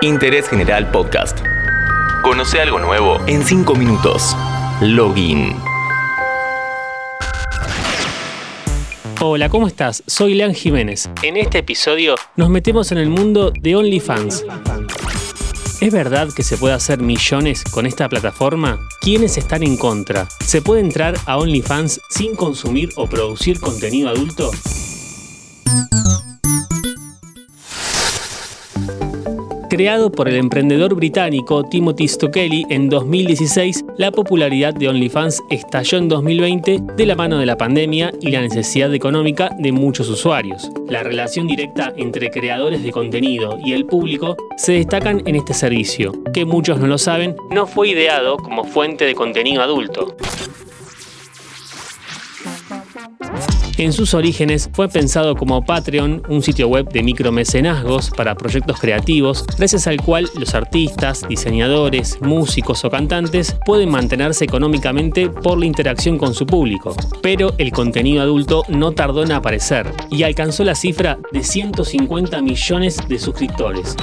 Interés General Podcast. Conoce algo nuevo en 5 minutos. Login. Hola, ¿cómo estás? Soy Lean Jiménez. En este episodio nos metemos en el mundo de OnlyFans. ¿Es verdad que se puede hacer millones con esta plataforma? ¿Quiénes están en contra? ¿Se puede entrar a OnlyFans sin consumir o producir contenido adulto? Creado por el emprendedor británico Timothy Stokely en 2016, la popularidad de OnlyFans estalló en 2020 de la mano de la pandemia y la necesidad económica de muchos usuarios. La relación directa entre creadores de contenido y el público se destacan en este servicio, que muchos no lo saben, no fue ideado como fuente de contenido adulto. En sus orígenes fue pensado como Patreon, un sitio web de micromecenazgos para proyectos creativos, gracias al cual los artistas, diseñadores, músicos o cantantes pueden mantenerse económicamente por la interacción con su público. Pero el contenido adulto no tardó en aparecer y alcanzó la cifra de 150 millones de suscriptores.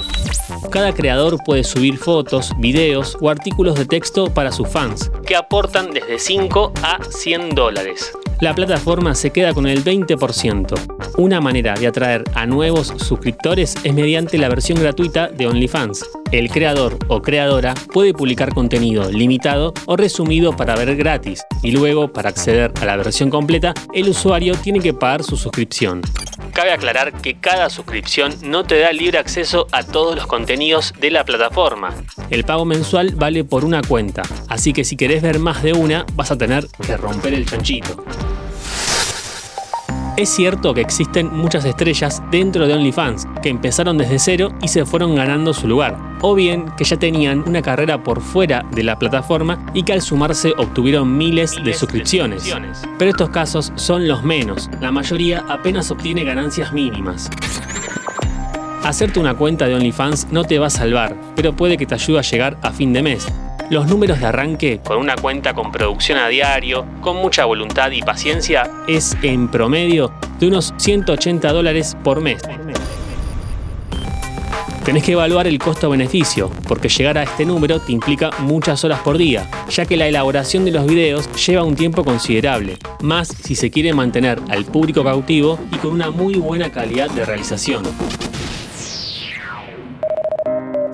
Cada creador puede subir fotos, videos o artículos de texto para sus fans, que aportan desde 5 a 100 dólares la plataforma se queda con el 20%. Una manera de atraer a nuevos suscriptores es mediante la versión gratuita de OnlyFans. El creador o creadora puede publicar contenido limitado o resumido para ver gratis y luego, para acceder a la versión completa, el usuario tiene que pagar su suscripción. Cabe aclarar que cada suscripción no te da libre acceso a todos los contenidos de la plataforma. El pago mensual vale por una cuenta, así que si querés ver más de una, vas a tener que romper el chanchito. Es cierto que existen muchas estrellas dentro de OnlyFans que empezaron desde cero y se fueron ganando su lugar, o bien que ya tenían una carrera por fuera de la plataforma y que al sumarse obtuvieron miles, de, suscripciones. Pero estos casos son los menos, la mayoría apenas obtiene ganancias mínimas. Hacerte una cuenta de OnlyFans no te va a salvar, pero puede que te ayude a llegar a fin de mes, los números de arranque, con una cuenta con producción a diario, con mucha voluntad y paciencia, es en promedio de unos 180 dólares por mes. Tenés que evaluar el costo-beneficio, porque llegar a este número te implica muchas horas por día, ya que la elaboración de los videos lleva un tiempo considerable, más si se quiere mantener al público cautivo y con una muy buena calidad de realización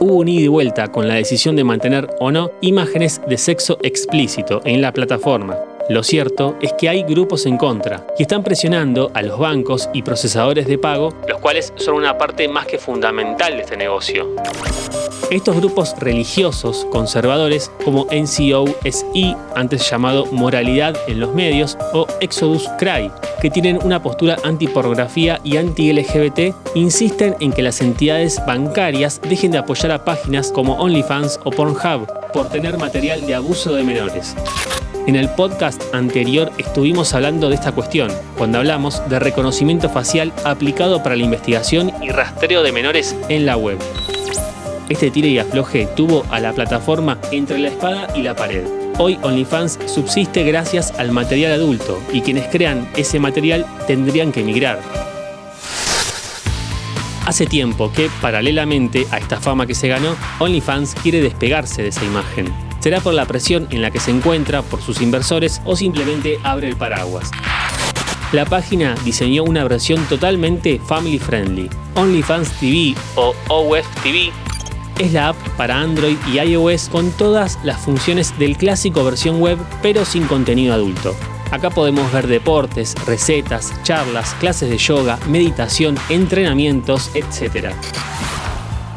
hubo un ida y vuelta con la decisión de mantener o no imágenes de sexo explícito en la plataforma. Lo cierto es que hay grupos en contra y están presionando a los bancos y procesadores de pago, los cuales son una parte más que fundamental de este negocio. Estos grupos religiosos conservadores como NCOSE, antes llamado Moralidad en los Medios, o Exodus Cry, que tienen una postura anti-pornografía y anti-LGBT, insisten en que las entidades bancarias dejen de apoyar a páginas como OnlyFans o Pornhub por tener material de abuso de menores. En el podcast anterior estuvimos hablando de esta cuestión, cuando hablamos de reconocimiento facial aplicado para la investigación y rastreo de menores en la web. Este tire y afloje tuvo a la plataforma entre la espada y la pared. Hoy OnlyFans subsiste gracias al material adulto y quienes crean ese material tendrían que emigrar. Hace tiempo que, paralelamente a esta fama que se ganó, OnlyFans quiere despegarse de esa imagen será por la presión en la que se encuentra por sus inversores o simplemente abre el paraguas. La página diseñó una versión totalmente family friendly. OnlyFans TV o OWF TV es la app para Android y iOS con todas las funciones del clásico versión web pero sin contenido adulto. Acá podemos ver deportes, recetas, charlas, clases de yoga, meditación, entrenamientos, etc.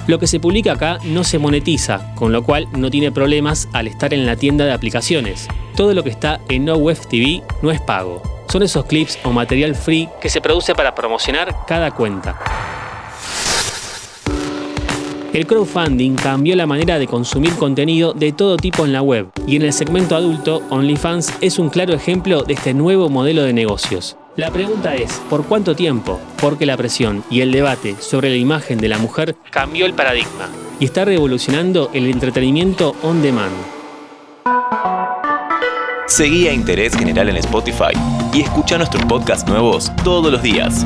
Lo que se publica acá no se monetiza, con lo cual no tiene problemas al estar en la tienda de aplicaciones. Todo lo que está en No Web TV no es pago. Son esos clips o material free que se produce para promocionar cada cuenta. El crowdfunding cambió la manera de consumir contenido de todo tipo en la web y en el segmento adulto, OnlyFans es un claro ejemplo de este nuevo modelo de negocios. La pregunta es, ¿por cuánto tiempo? Porque la presión y el debate sobre la imagen de la mujer cambió el paradigma y está revolucionando el entretenimiento on demand. Seguí a Interés General en Spotify y escucha nuestros podcasts nuevos todos los días.